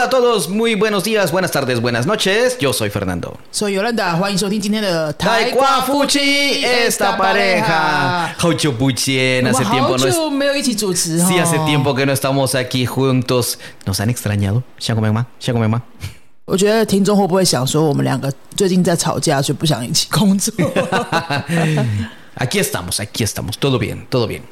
Hola a todos, muy buenos días, buenas tardes, buenas noches. Yo soy Fernando. Soy Yolanda，欢迎收听今天的台瓜夫妻 esta pareja. Haucho Puchien, 我 hace 们 tiempo 好 no es... 久没有一起主持 Sí, 哦 hace tiempo que no estamos aquí juntos. ¿Nos han extrañado? ¿Ya comen más? ¿Ya comen más? 我觉得听众会不会想说，我们两个最近在吵架，所以不想一起工作？ Aquí estamos, aquí estamos. Todo bien, todo bien.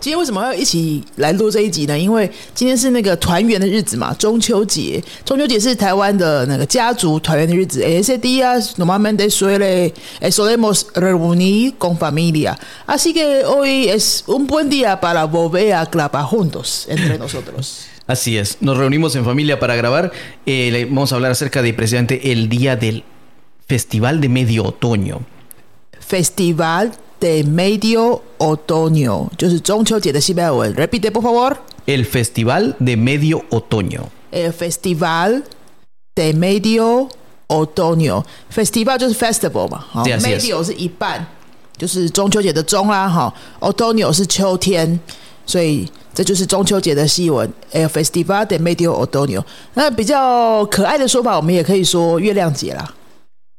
今天为什么要一起来录这一集呢？因为今天是那个团圆的日子嘛，中秋节。中秋节是台湾的那个家族团圆的日子。Ese día normalmente suele eh, solemos reunir con familia. Así que hoy es un buen día para volver a grabar juntos entre nosotros. Así es, nos reunimos en familia para grabar. Eh, le- vamos a hablar acerca de precisamente el día del Festival de Medio Otoño. Festival de Medio Otoño，就是中秋节的西班牙文。Repite por favor。 El Festival de Medio Otoño. El Festival de Medio Otoño。Festival 就是 festival 嘛，好 Sí, así es ，Medio 是一半，就是中秋节的中啦，哈，Otoño 是秋天，所以这就是中秋节的西文。El Festival de Medio Otoño。那比较可爱的说法，我们也可以说月亮节啦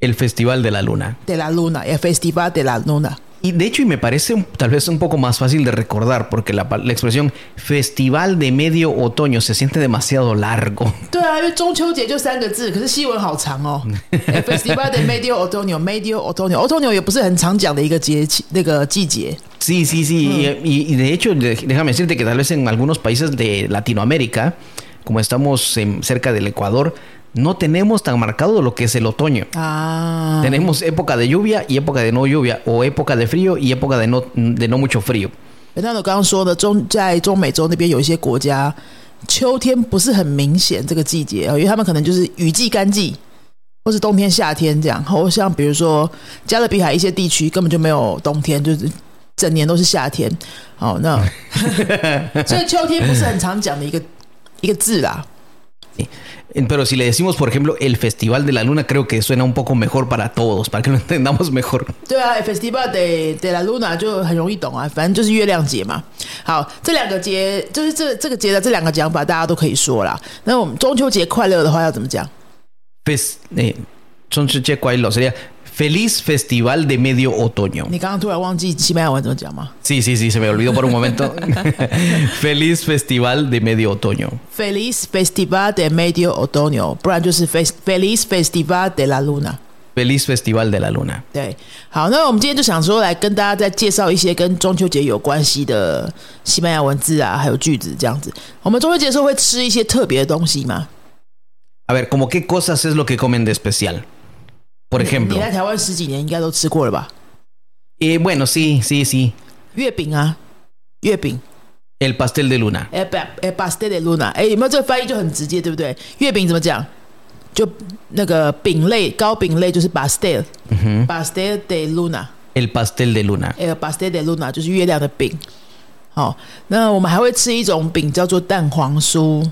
El Festival de la Luna. ，de la Luna，El Festival de la Luna。 Y de hecho, y me parece un- tal vez un poco más fácil de recordar, porque la, pa- la expresión Festival de Medio Otoño se siente demasiado largo. 对啊，因为中秋节就三个字，可是西文好长哦。哎 Festival de Medio Otoño，Medio Otoño，Otoño 也不是很常讲的一个节气，那个季节。 Sí, sí, sí. Y, y- y de hecho, de- déjame decirte que tal vez en algunos países de Latinoamérica, como estamos en- cerca del Ecuador, no tenemos tan marcado lo que es el otoño. 啊， Tenemos época de lluvia y época de no lluvia, o época de frío y época de no, de no mucho frío. 那我刚刚说的中在中美洲那边有一些国家，秋天不是很明显这个季节哦，因为他们可能就是雨季、干季，或是冬天、夏天这样。或像比如说加勒比海一些地区根本就没有冬天，就是整年都是夏天。好，那所以秋天不是很常讲的一个 一个字啦。Eh, Pero si le decimos, por ejemplo, el Festival de la Luna, creo que suena un poco mejor para todos, para que lo entendamos mejor. 对啊，Festival de de la Luna 就很容易懂啊，反正就是月亮节嘛。好，这两个节就是这这个节的这两个讲法，大家都可以说啦。那我们中秋节快乐的话要怎么讲？Fes- eh, son checo ahí lo sería Feliz Festival de Medio Otoño. 你刚刚突然忘记西班牙文怎么讲吗 Sí, sí, sí, se me olvidó por un momento. Feliz Festival de Medio Otoño. ？Feliz Festival de Medio Otoño，不然就是 Fe- Feliz Festival de la Luna。 Feliz Festival de la Luna. 对，好，那我们今天就想说来跟大家再介绍一些跟中秋节有关系的西班牙文字啊，还有句子这样子。我们中秋节的时候会吃一些特别的东西吗？ A ver, ¿cómo qué cosas es lo que comen de especial? Por 你 ejemplo. 来台湾十几年应该都吃过了吧？ Eh, bueno, sí, sí, sí. 月饼啊，月饼， El pastel de luna. 哎不哎 pastel de luna，哎有没有这个翻译就很直接，对不对？月饼怎么讲？就那个饼类，糕饼类就是 pastel，pastel、de luna， El pastel de luna. 哎 pastel de luna 就是月亮的饼。好，那我们还会吃一种饼叫做蛋黄酥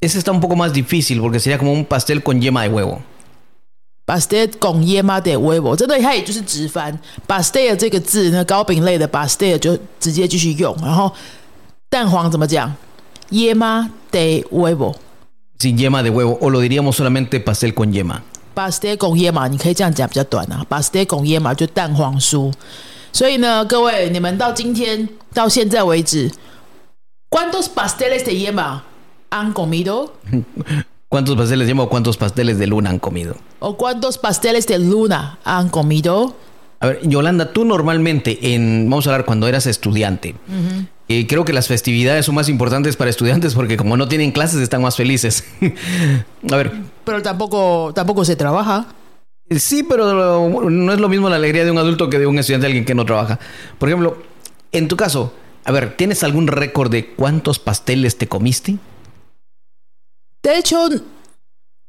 Ese está un poco más difícil porque sería como un pastel con yema de huevo. Pastel con yema de huevo，真的它也就是直翻 pastel 这个字，那糕饼类的 pastel 就直接继续用，然后蛋黄怎么讲？yema de huevo。Sin yema de huevo. O lo diríamos solamente pastel con yema. pastel con yema，你可以这样讲比较短啊。pastel con yema 就蛋黄酥。所以呢，各位，你们到今天到现在为止，¿cuántos pasteles de yema han comido？¿Cuántos pasteles de yema o cuántos pasteles de luna han comido? ¿O cuántos pasteles de luna han comido？A ver, Yolanda, tú normalmente, en, vamos a hablar cuando eras estudiante, eh, creo que las festividades son más importantes para estudiantes porque como no tienen clases están más felices. a ver, Pero tampoco, tampoco se trabaja. sí, pero no es lo mismo la alegría de un adulto que de un estudiante, alguien que no trabaja. Por ejemplo, en tu caso, a ver, ¿tienes algún récord de cuántos pasteles te comiste? De hecho,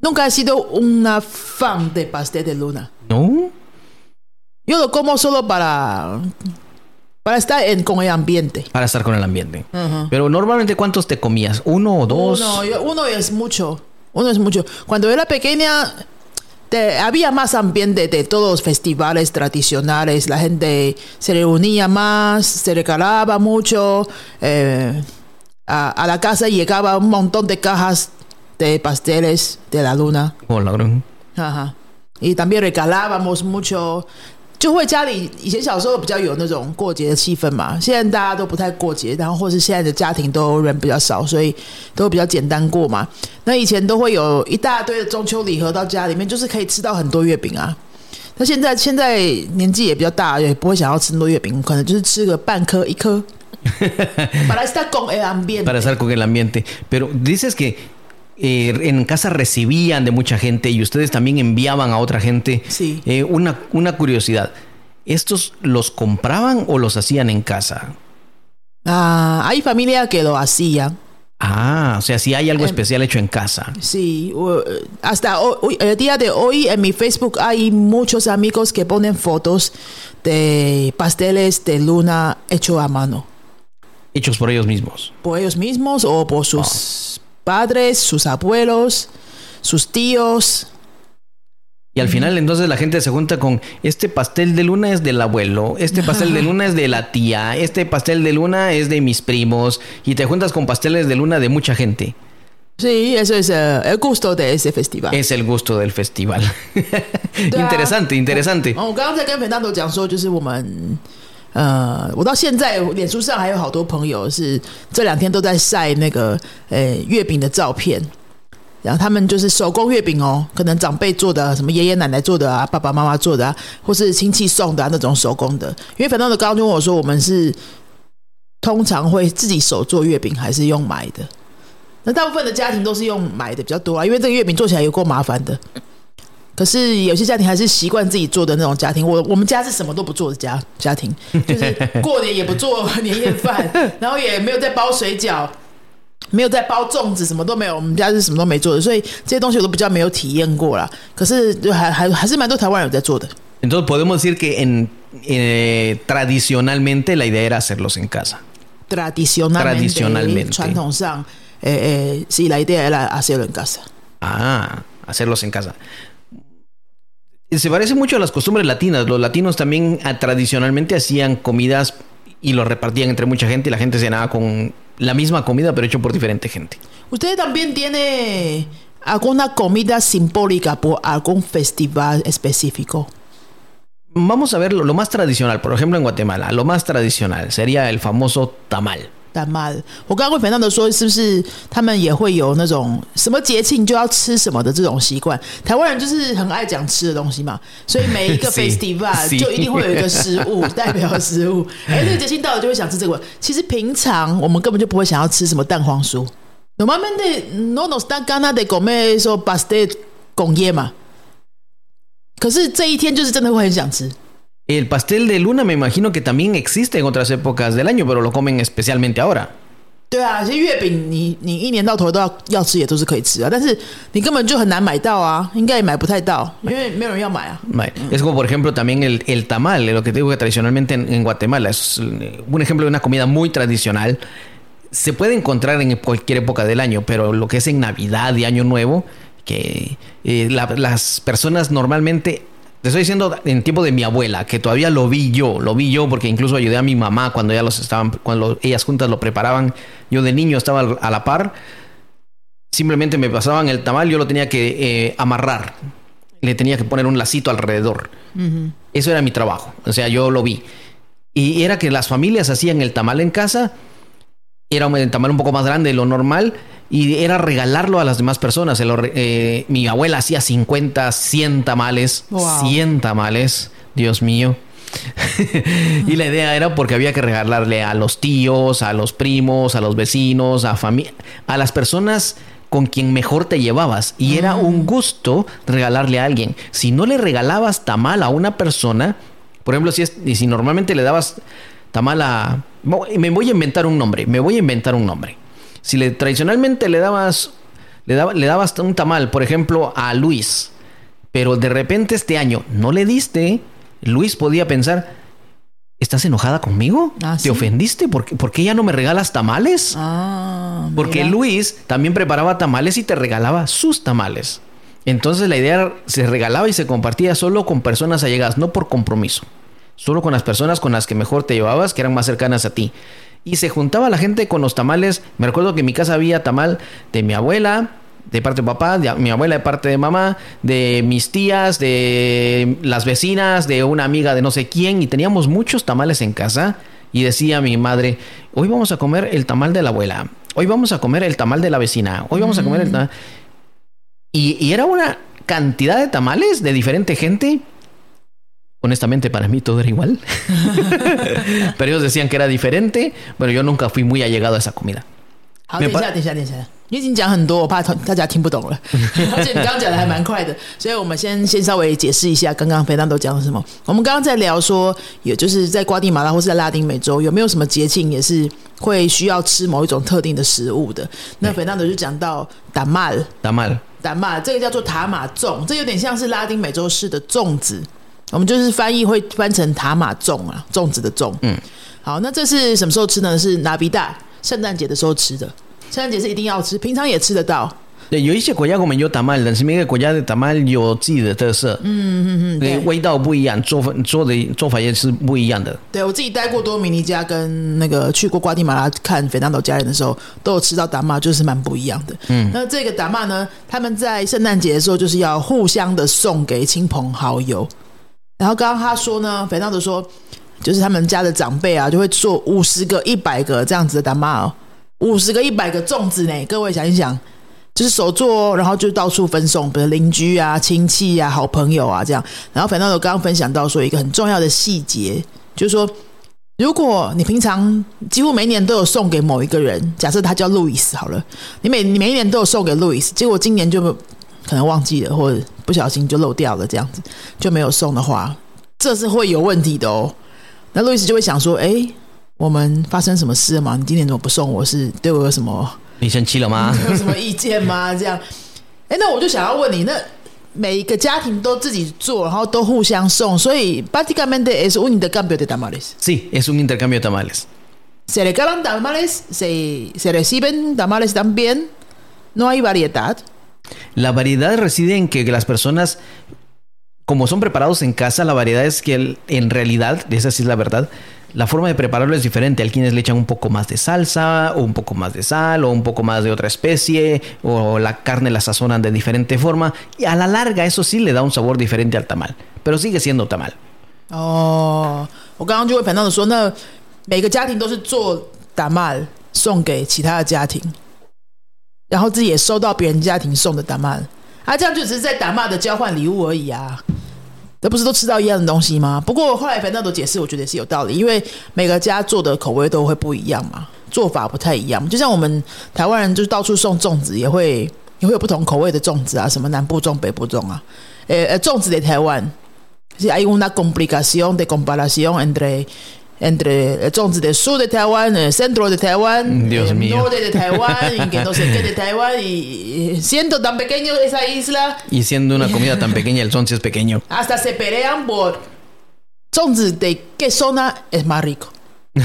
nunca he sido una fan de pastel de luna. ¿No? Yo lo como solo para, para estar en, con el ambiente. Para estar con el ambiente. Pero normalmente, ¿cuántos te comías? ¿Uno o dos? Uno, yo- uno es mucho. Uno es mucho. Cuando era pequeña, te- había más ambiente de todos los festivales tradicionales. La gente se reunía más, se regalaba mucho. eh, a, a la casa llegaba un montón de cajas de pasteles de la luna. Hola, bro. Ajá. Y también regalábamos mucho，就会家里以前小时候比较有那种过节的气氛嘛，现在大家都不太过节，然后或是现在的家庭都人比较少，所以都比较简单过嘛。那以前都会有一大堆的中秋礼盒到家里面，就是可以吃到很多月饼啊。那现在现在年纪也比较大，也不会想要吃那么多月饼，可能就是吃个半颗一颗。para estar con el ambiente. Para estar con el ambiente. Pero dices que eh, en casa recibían de mucha gente y ustedes también enviaban a otra gente. Sí. Eh, una, una curiosidad. ¿Estos los compraban o los hacían en casa? Ah, hay familia que lo hacían. Ah, o sea, si hay algo Em, especial hecho en casa. Sí, hasta hoy, el día de hoy en mi Facebook hay muchos amigos que ponen fotos de pasteles de luna hecho a mano Hechos por ellos mismos. por ellos mismos o por sus padres, sus abuelos, sus tíos. Y al final entonces la gente se junta con este pastel de luna es del abuelo, este pastel de luna es de la tía, este pastel de luna es de mis primos y te juntas con pasteles de luna de mucha gente. Sí, eso es eh, el gusto de ese festival. Es el gusto del festival. interesante, interesante. 呃，我到现在脸书上还有好多朋友是这两天都在晒那个呃月饼的照片，然后他们就是手工月饼哦，可能长辈做的，什么爷爷奶奶做的啊，爸爸妈妈做的啊，或是亲戚送的那种手工的。因为 Fernando 刚刚就问我说，我们是通常会自己手做月饼，还是用买的？那大部分的家庭都是用买的比较多啊，因为这个月饼做起来有够麻烦的。可是有些家庭还是习惯自己做的那种家庭。我我们家是什么都不做的家家庭，就是过年也不做年夜饭，然后也没有在包水饺，没有在包粽子，什么都没有。我们家是什么都没做的，所以这些东西我都比较没有体验过啦。可是还还还是蛮多台湾人有在做的。Entonces podemos decir que en, eh, tradicionalmente la idea era hacerlos en casa. tradicionalmente, Tradicionalmente. 传统上，诶、诶，是 la idea era hacerlo en casa。Ah, hacerlos en casa. Se parece mucho a las costumbres latinas. Los latinos también ah, tradicionalmente hacían comidas y los repartían entre mucha gente y la gente cenaba con la misma comida pero hecho por diferente gente. ¿Usted también tiene alguna comida simbólica por algún festival específico? Vamos a ver lo, lo más tradicional. Por ejemplo, en Guatemala, lo más tradicional sería el famoso tamal. 蛋 mal，我刚刚问 Fernando 说，是不是他们也会有那种什么节庆就要吃什么的这种习惯？台湾人就是很爱讲吃的东西嘛，所以每一个 是 festival 就一定会有一个食物代表食物。哎，这个节庆到了就会想吃这个。其实平常我们根本就不会想要吃什么蛋黄酥。Normalmente no nos dan ganas de comer eso pastel con yema。可是这一天就是真的会很想吃。El pastel de luna me imagino que también existe en otras épocas del año, pero lo comen especialmente ahora. 对啊，其实月饼你你一年到头都要要吃，也都是可以吃啊，但是你根本就很难买到啊，应该也买不太到，因为没有人要买啊。 Vale. Es como, por ejemplo, también el, el tamal, lo que te digo que tradicionalmente en, en Guatemala es eh, un ejemplo de una comida muy tradicional. Se puede encontrar en cualquier época del año, pero lo que es en Navidad y Año Nuevo, que eh, la- las personas normalmente, te estoy diciendo en tiempo de mi abuela, que todavía lo vi yo, lo vi yo porque incluso ayudé a mi mamá cuando ya los estaban, cuando ellas juntas lo preparaban. Yo de niño estaba a la par. Simplemente me pasaban el tamal, yo lo tenía que eh, amarrar. Le tenía que poner un lacito alrededor. Eso era mi trabajo. O sea, yo lo vi. Y era que las familias hacían el tamal en casa. Era un tamal un poco más grande de lo normal. Y era regalarlo a las demás personas. Re- eh, mi abuela hacía 50, 100 tamales. Wow. 100 tamales. Dios mío. y la idea era porque había que regalarle a los tíos, a los primos, a los vecinos, a familia, a las personas con quien mejor te llevabas. Y era un gusto regalarle a alguien. Si no le regalabas tamal a una persona, por ejemplo, si, es, y si normalmente le dabas tamal a... Me voy a inventar un nombre, me voy a inventar un nombre. Si le, tradicionalmente le dabas, le, daba- le dabas un tamal, por ejemplo, a Luis, pero de repente este año no le diste, Luis podía pensar, ¿estás enojada conmigo? Ah, ¿Te ¿sí? ofendiste? ¿Por qué, por qué ya no me regalas tamales? Ah, Porque mira. Luis también preparaba tamales y te regalaba sus tamales. Entonces la idea se regalaba y se compartía solo con personas allegadas, no por compromiso. Solo con las personas con las que mejor te llevabas, que eran más cercanas a ti. Y se juntaba la gente con los tamales. Me recuerdo que en mi casa había tamal de mi abuela, de parte de papá, de mi abuela de parte de mamá, de mis tías, de las vecinas, de una amiga de no sé quién, y teníamos muchos tamales en casa. Y decía mi madre, hoy vamos a comer el tamal de la abuela, hoy vamos a comer el tamal de la vecina, hoy vamos a comer el tamal... Y, y era una cantidad de tamales de diferente gente. Honestamente, para mí todo era igual. pero ellos decían que era diferente, pero yo nunca fui muy allegado a esa comida. 好，等一下，等一下，等一下，你已经讲很多，我怕大家听不懂了。而且你刚刚讲的还蛮快的，所以我们先先稍微解释一下刚刚肥当都讲了什么。我们刚刚在聊说，也就是在瓜地马拉或是在拉丁美洲有没有什么节庆也是会需要吃某一种特定的食物的。那肥当都就讲到达马尔，达马尔，达马尔，这个叫做塔马粽，这有点像是拉丁美洲式的粽子。我们就是翻译会翻成塔马粽啊，粽子的粽。嗯，好，那这是什么时候吃呢？是拿比大。圣诞节的时候吃的，圣诞节是一定要吃，平常也吃得到。对，有一些国家我们有 tamal，但是每个国家的 tamal 有自己的特色，嗯嗯嗯，对，味道不一样，做法做的做法也是不一样的。对我自己待过多米尼加跟那个去过瓜地马拉看费南岛家人的时候，都有吃到打麦，就是蛮不一样的。嗯，那这个打麦呢，他们在圣诞节的时候就是要互相的送给亲朋好友。然后刚刚他说呢，费纳多说。就是他们家的长辈啊，就会做五十个、一百个这样子的达玛哦，五十个、一百个粽子呢。各位想一想，就是手做，然后就到处分送，比如邻居啊、亲戚啊、好朋友啊这样。然后反正我刚刚分享到说一个很重要的细节，就是说，如果你平常几乎每年都有送给某一个人，假设他叫路易斯好了，你每你每一年都有送给路易斯，结果今年就可能忘记了，或者不小心就漏掉了，这样子就没有送的话，这是会有问题的哦。那路易斯就会想说：“哎，我们发生什么事了吗？你今年怎么不送我？是对我有什么？你生气了吗？有什么意见吗？这样？哎，那我就想要问你，那每一个家庭都自己做，然后都互相送，所以 prácticamente es un intercambio de tamales. Sí, es un intercambio de tamales. Se regalan tamales, se se reciben tamales también. No hay variedad. La variedad reside en que las personas como son preparados en casa, la variedad es que en realidad, esa sí es la verdad, la forma de prepararlo es diferente. Hay quienes le echan un poco más de salsa, o un poco más de sal, o un poco más de otra especie, o la carne la sazonan de diferente forma. Y a la larga, eso sí le da un sabor diferente al tamal. Pero sigue siendo tamal. Oh, 我刚刚就会反倒的说，那每个家庭都是做 tamal 送给其他的家庭， 然后自己也收到别人家庭送的打骂。啊，这样就只是在打骂的交换礼物而已啊，这不是都吃到一样的东西吗？不过后来反正都解释，我觉得也是有道理，因为每个家做的口味都会不一样嘛，做法不太一样。就像我们台湾人就是到处送粽子，也会也会有不同口味的粽子啊，什么南部粽、北部粽啊。诶诶，粽子在台湾是 hay una complicación de comparación entre entre entonces de sur de Taiwán, el centro de Taiwán, Dios el mío. norte de Taiwán, y que no sé qué de Taiwán, y, siendo tan pequeño esa isla. Y siendo una comida tan pequeña, el sonce es pequeño. Hasta se pelean por de qué zona es más rico.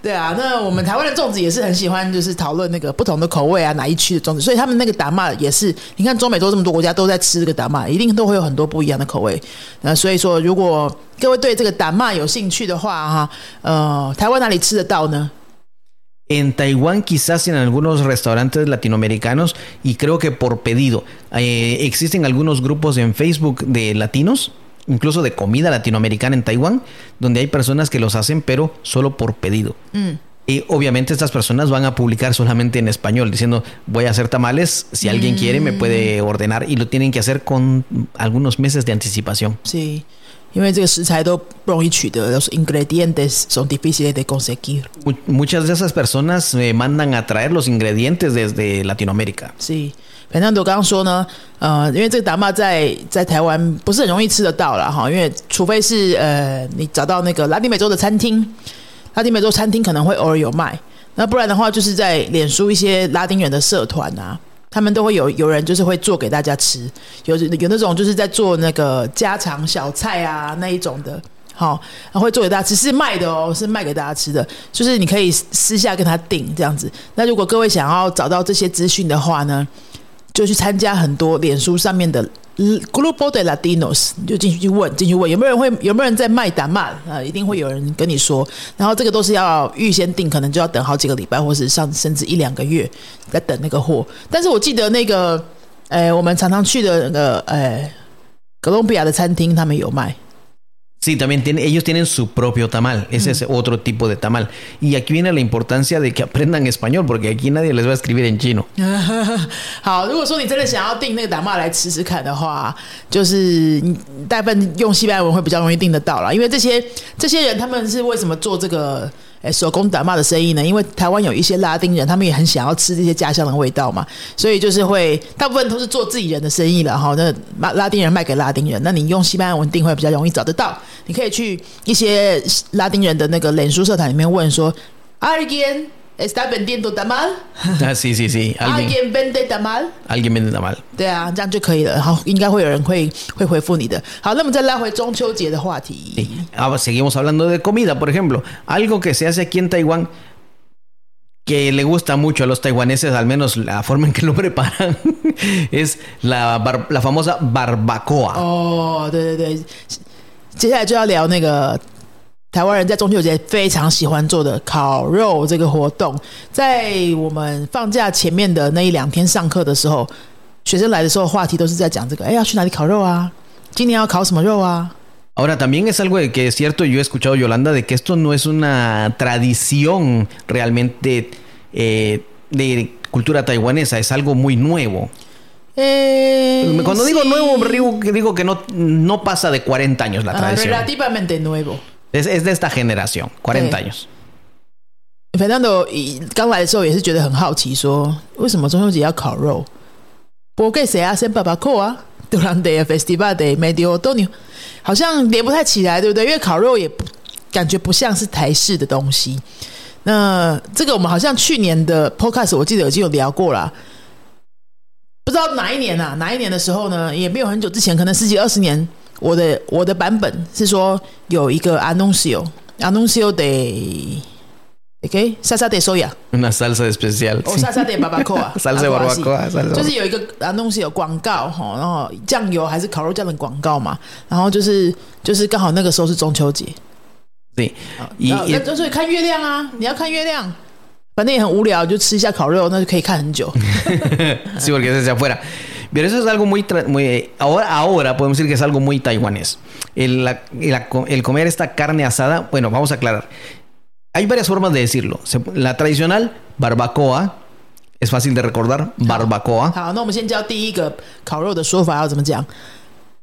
对啊，那我们台湾的粽子也是很喜欢，就是讨论那个不同的口味啊，哪一区的粽子。所以他们那个达玛也是，你看中美洲这么多国家都在吃这个达玛，一定都会有很多不一样的口味。那所以说，如果各位对这个达玛有兴趣的话，哈，呃，台湾哪里吃得到呢？En Taiwán, quizás en algunos restaurantes latinoamericanos y creo que por pedido. Eh, existen algunos grupos en Facebook de latinos incluso de comida latinoamericana en Taiwán, donde hay personas que los hacen, pero solo por pedido. Mm. Y obviamente estas personas van a publicar solamente en español, diciendo voy a hacer tamales, si alguien quiere me puede mm. ordenar y lo tienen que hacer con algunos meses de anticipación. Sí. los ingredientes son difíciles de conseguir. Muchas de esas personas me mandan a traer los ingredientes desde Latinoamérica. Sí. 反正我刚刚说呢，呃，因为这个达玛在在台湾不是很容易吃得到了哈，因为除非是呃你找到那个拉丁美洲的餐厅，拉丁美洲餐厅可能会偶尔有卖，那不然的话就是在脸书一些拉丁人的社团啊，他们都会有有人就是会做给大家吃，有有那种就是在做那个家常小菜啊那一种的，好，会做给大家吃，是卖的哦，是卖给大家吃的，就是你可以私下跟他订这样子。那如果各位想要找到这些资讯的话呢？就去参加很多脸书上面的 Grupo de Latinos，你就进去去问，进去问有没有人会有没有人在卖达曼啊？一定会有人跟你说。然后这个都是要预先订，可能就要等好几个礼拜，或是上甚至一两个月在等那个货。但是我记得那个，呃，我们常常去的那个，呃，哥伦比亚的餐厅，他们有卖。Sí, también tiene, ellos tienen su propio tamal, ese es otro tipo de tamal. Y aquí viene la importancia de que aprendan español, porque aquí nadie les va a escribir en chino. 好，如果说你真的想要订那个打骂来吃吃看的话，就是大部分用西班牙文会比较容易订得到啦，因为这些这些人他们是为什么做这个？ 哎，手工打骂的生意呢？因为台湾有一些拉丁人，他们也很想要吃这些家乡的味道嘛，所以就是会大部分都是做自己人的生意了哈。那拉拉丁人卖给拉丁人，那你用西班牙文定会比较容易找得到。你可以去一些拉丁人的那个脸书社团里面问说，Again。está vendiendo tamal. Ah, sí, sí, sí. ¿Alguien, vende tamal? Alguien vende tamal. 对啊，这样就可以了。好，应该会有人会会回复你的。好，那么再拉回中秋节的话题。Sí. Ahora seguimos hablando de comida, por ejemplo, algo que se hace aquí en Taiwán que le gusta mucho a los taiwaneses, al menos la forma en que lo preparan, es la, bar, la famosa barbacoa. 哦，对对对，接下来就要聊那个 台湾人在中秋节非常喜欢做的烤肉这个活动，在我们放假前面的那一两天上课的时候，学生来的时候话题都是在讲这个，哎，要去哪里烤肉啊？今年要烤什么肉啊？Ahora también es algo que es cierto, yo he escuchado Yolanda de que esto no es una tradición realmente eh, de cultura taiwanesa, es algo muy nuevo. Eh, Cuando digo nuevo, digo, digo que no, no pasa de 40 años la tradición. relativamente nuevo. Es, es de esta generación, 40 años. Fernando 刚来的时候也是觉得很好奇，说为什么中秋节要烤肉？Porque se hacen barbacoa durante el festival de medio otoño，好像连不太起来，对不对？因为烤肉也感觉不像是台式的东西。那这个我们好像去年的 podcast 我记得已经有聊过了，不知道哪一年啊？哪一年的时候呢？也没有很久之前，可能十几二十年。我的我的版本是说有一个 anuncio，anuncio de，OK，salsa de soya，una salsa especial，哦，salsa de barbacoa，salsa de barbacoa，就是有一个 anuncio 广告哈，然后酱油还是烤肉酱的广告嘛，然后就是就是刚好那个时候是中秋节，对，那所以看月亮啊，你要看月亮，反正也很无聊，就吃一下烤肉，那就可以看很久。Sí, porque desde afuera. Pero eso es algo muy, muy ahora, ahora podemos decir que es algo muy taiwanés. El, el, comer esta carne asada, bueno, vamos a aclarar. Hay varias formas de decirlo. La tradicional, barbacoa, es fácil de recordar, barbacoa.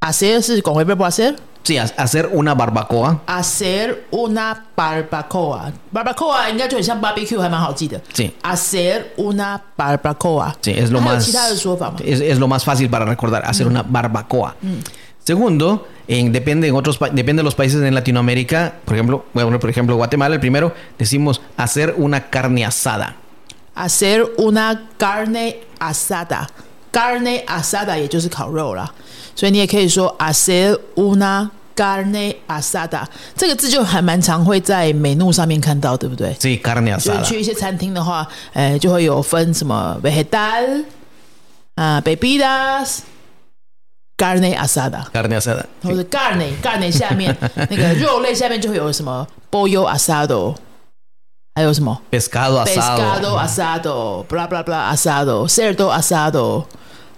Hacer con el verbo hacer. Sí, hacer una barbacoa. Hacer una barbacoa. Barbacoa 应该就很像 barbecue，还蛮好记的。Sí. Hacer una barbacoa. Sí, es lo más. Es, es, lo más fácil para recordar. Hacer una barbacoa. Segundo, en, depende en otros depende de los países en Latinoamérica. Por ejemplo, bueno, por ejemplo, Guatemala, el primero decimos hacer una carne asada. Hacer una carne asada. Carne asada 也就是烤肉啦。 所以你也可以说 hacer una carne asada，这个字就还蛮常会在美怒上面看到，对不对？所以，carne asada。去一些餐厅的话，呃，就会有分什么 vegetal 啊，bebidas，carne asada，carne asada，或者 carne carne 下面那个肉类下面就会有什么 pollo asado，还有什么 pescado asado，pescado asado，bla bla bla asado，cerdo asado。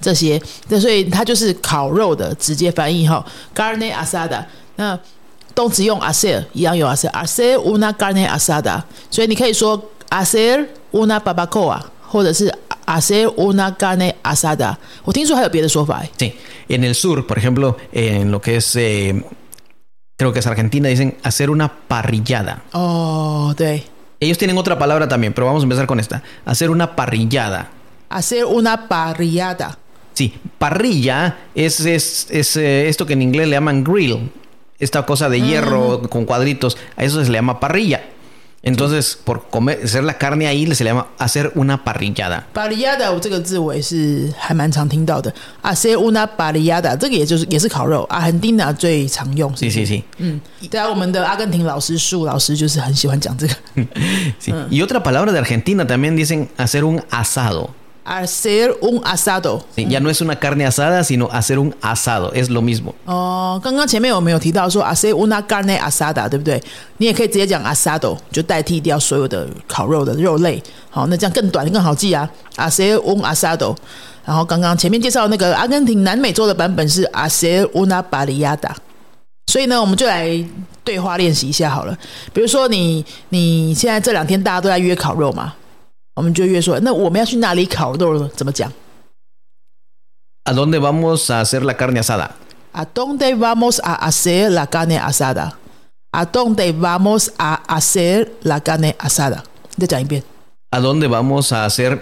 这些，那所以它就是烤肉的直接翻译哈，carne asada。那动词用 hacer 一样有 hacer，hacer una carne asada。所以你可以说 hacer una barbacoa，或者是 hacer una carne asada。我听说还有别的说法。Sí, en el sur, por ejemplo, en lo que es eh, creo que es Argentina dicen hacer una parrillada. Oh, sí. Ellos tienen otra palabra también, pero vamos a empezar con esta. Hacer una parrillada. Hacer una parrillada. Sí, parrilla es, es, es eh, esto que en inglés le llaman grill. Esta cosa de hierro ah. con cuadritos. A eso se le llama parrilla. Entonces, por comer, hacer la carne ahí se le llama hacer una parrillada. Parrillada, hacer una parrillada, Argentina Sí, sí, sí. Sí. Y otra palabra de Argentina también dicen hacer un asado. Hacer un asado。Sí, Ya no es una carne asada, sino hacer un asado. Es lo mismo. 哦，刚刚前面我们有提到说 hacer una carne asada，对不对？你也可以直接讲 asado，就代替掉所有的烤肉的肉类。好，那这样更短更好记啊，hacer un asado。然后刚刚前面介绍那个阿根廷南美洲的版本是 hacer una parrillada。所以呢，我们就来对话练习一下好了。比如说你你现在这两天大家都在约烤肉嘛，我们就约说，那我们要去哪里烤肉呢？怎么讲 ¿A dónde vamos a hacer la carne asada?？¿A dónde vamos a hacer la carne asada? ¿A dónde vamos a hacer la carne asada？再讲一遍 ¿A dónde vamos a hacer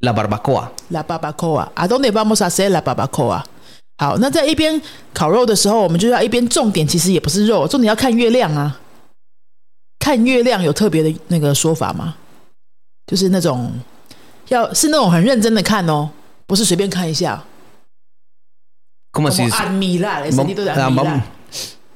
la barbacoa?，la barbacoa。¿A dónde vamos a hacer la barbacoa？好，那在一边烤肉的时候，我们就要一边重点其实也不是肉，重点要看月亮啊。看月亮有特别的那个说法吗？就是那种要是那种很认真的看哦，不是随便看一下。 ¿Cómo así? Como admirar, el Vam- sentido de ah, admirar. vamos-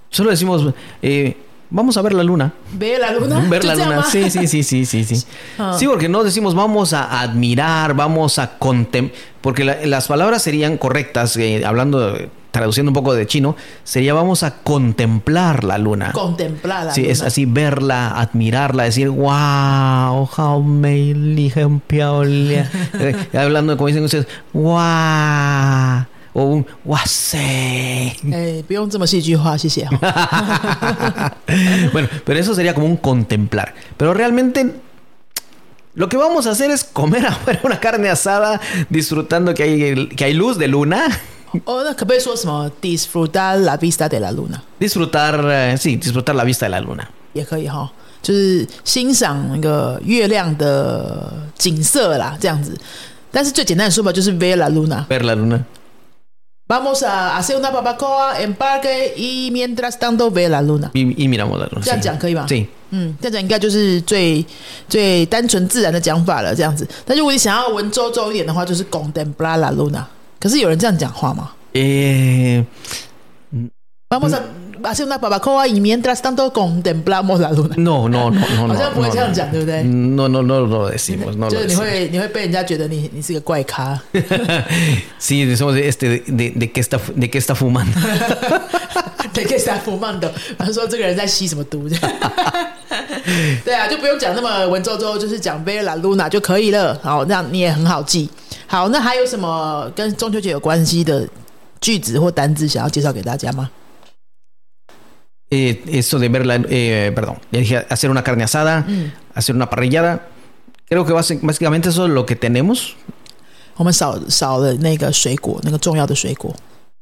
Solo decimos, eh, vamos a ver la luna. Ve la luna. Ver la 就这样 luna. 吗 Sí, sí, sí, sí, sí, sí. Ah. Sí, porque no decimos vamos a admirar, vamos a contemplar, porque la- las palabras serían correctas, eh, hablando, traduciendo un poco de chino, sería vamos a contemplar la luna. Contemplarla. sí, es así, verla, admirarla, decir, wow, how eh, Hablando, como dicen ustedes, wow. O un, guase. Eh, bueno, pero eso sería como un contemplar. Pero realmente lo que vamos a hacer es comer ahora una carne asada disfrutando que hay, que hay luz de luna 哦，那可不可以说什么 disfrutar la vista de la luna？Disfrutar, eh, sí, disfrutar la vista de la luna. 也可以哈，就是欣赏那个月亮的景色啦，这样子。但是最简单的说法就是 ver la luna。Ver la luna. Vamos a hacer una barbacoa en parque y mientras tanto ver la luna。Y, y miramos la luna. 这样讲可以吗？Sí. 嗯，这样讲应该就是最最单纯自然的讲法了，这样子。但如果你想要文绉绉一点的话，就是 contemplar la luna。可是有人这样讲话吗 Eh, ？Vamos a hacer una barbacoa y mientras tanto contemplamos la luna。 no, no, no, no. 好像 no, 不会 no, 这样 no. 讲，对不对？ No, no, no lo decimos. No 就 lo 是你 decimos. 会你会被人家觉得你你是个怪咖。 Sí, decimos este de, de, de qué está fu- de qué está fumando. 对，可以撒福曼的，反正说这个人在吸什么毒，这样。 对啊，就不用讲那么文绉绉，就是讲 Vera Luna 就可以了。好，那你也很好记。好，那还有什么跟中秋节有关系的句子或单字想要介绍给大家吗？Eh, eso de ver la, eh, perdón, hacer una carne asada, hacer una parrillada. Creo que básicamente eso es lo que tenemos. 我们少少了那个水果，那个重要的水果。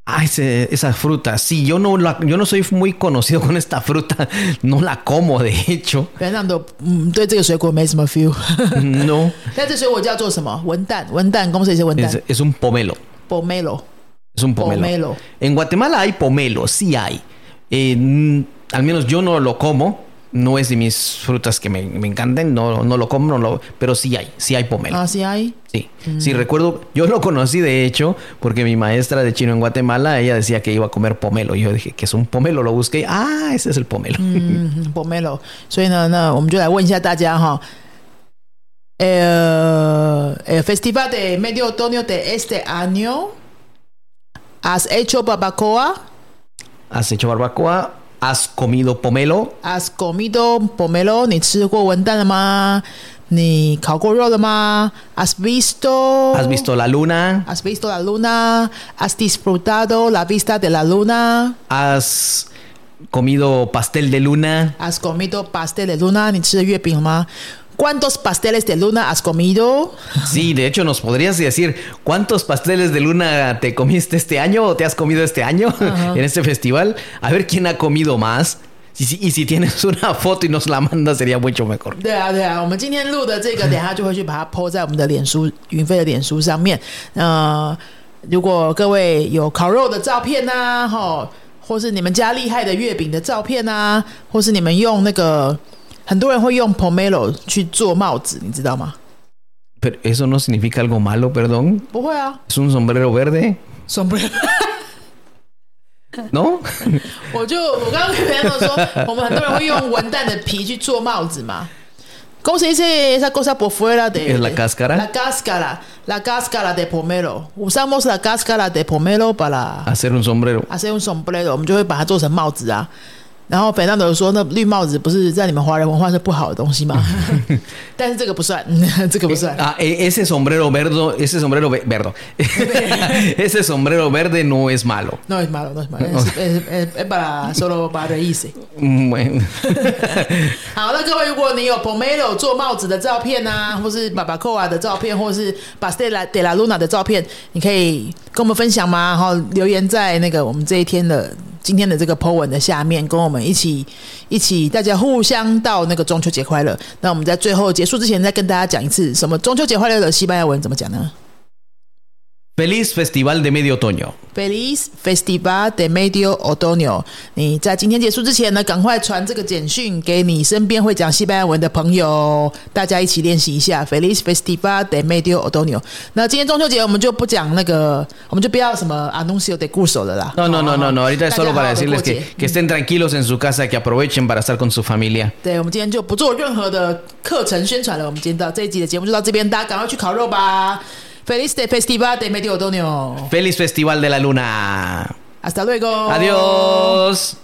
ah, ese, esa fruta, sí, yo no, la, yo no soy muy conocido con esta fruta, no la como de hecho. Fernando, mm, este no. Este ¿cómo se dice es, es, un pomelo. Pomelo. Es un pomelo. pomelo. En Guatemala hay pomelo, sí hay. Eh, al menos yo no lo como, No es de mis frutas que me, me encanten. No, no lo como, no lo- pero sí hay. Sí hay pomelo. 啊，C I。 Sí, sí recuerdo, yo lo conocí de hecho porque mi maestra de chino en Guatemala, ella decía que iba a comer pomelo. Y yo dije, que es un pomelo? Lo busqué, ah, ese es el pomelo. 嗯，pomelo。所以呢，那我们就来问一下大家哈。呃，el Festival de Medio Otoño de este año has hecho barbacoa, ¿Has hecho barbacoa? ¿Has comido pomelo? ¿Has comido pomelo? ¿Ni ¿Has visto? ¿Has visto la luna? ¿Has visto la luna? ¿Has disfrutado la vista de la luna? ¿Has comido pastel de luna? ¿Has comido pastel de luna? 你吃了月饼了吗？¿Cuántos pasteles de luna has comido? Sí, de hecho, ¿nos podrías decir cuántos pasteles de luna te comiste este año o te has comido este año en este festival? A ver quién ha comido más. Y si, y si tienes una foto y nos la mandas, sería mucho mejor. 对啊，对啊，我们今天录的这个，等一下就会去把它 po 在我们的脸书云飞的脸书上面。呃，如果各位有烤肉的照片呐、哈，或是你们家厉害的月饼的照片呐、或是你们用那个， 很多人会用 pomelo 去做帽子，你知道吗？ Pero eso no significa algo malo, perdón. 不会啊， Es un sombrero verde, 什么？ ¿no? 我就我刚刚跟朋友说，我们很多人会用文旦的皮去做帽子嘛。 ¿Cómo se dice esa cosa por fuera de? Es la cáscara. La cáscara. La cáscara de pomelo. Usamos la cáscara de pomelo para Hacer un sombrero. hacer un sombrero，我们就会把它做成帽子啊。 然后 Fernando 说，那绿帽子不是在你们华人文化是不好的东西吗？但是这个不算，这个不算。Ah, e- ese sombrero verde, ese sombrero ve- verde, ese sombrero verde no es malo. No es malo, no es malo, es, es, es, es para solo para reírse。Mm, Bueno. 好，那各位，如果你有 Pomelo 做帽子的照片啊，或是 Barbacoa 的照片，或是 Pastela de la Luna 的照片，你可以跟我们分享吗？然后留言在那个我们这一天的今天的这个 po 文的下面，跟我们一起一起大家互相到那个中秋节快乐。那我们在最后结束之前，再跟大家讲一次，什么中秋节快乐的西班牙文怎么讲呢 Feliz Festival de Medio Otoño.？Feliz Festival de Medio Otoño。你在今天结束之前呢，赶快传这个简讯给你身边会讲西班牙文的朋友，大家一起练习一下 Feliz Festival de Medio Otoño。那今天中秋节我们就不讲那个，我们就不要什么 anuncio de curso 了啦。No, no, no, no, no. Ahorita es solo para 地 decirles que, que estén tranquilos en su casa, que aprovechen para estar con su familia. 对，我们今天就不做任何的课程宣传了。我们今天到这一集的节目就到这边，大家赶快去烤肉吧。Feliz festival de medio otoño. Feliz festival de la luna. Hasta luego. Adiós.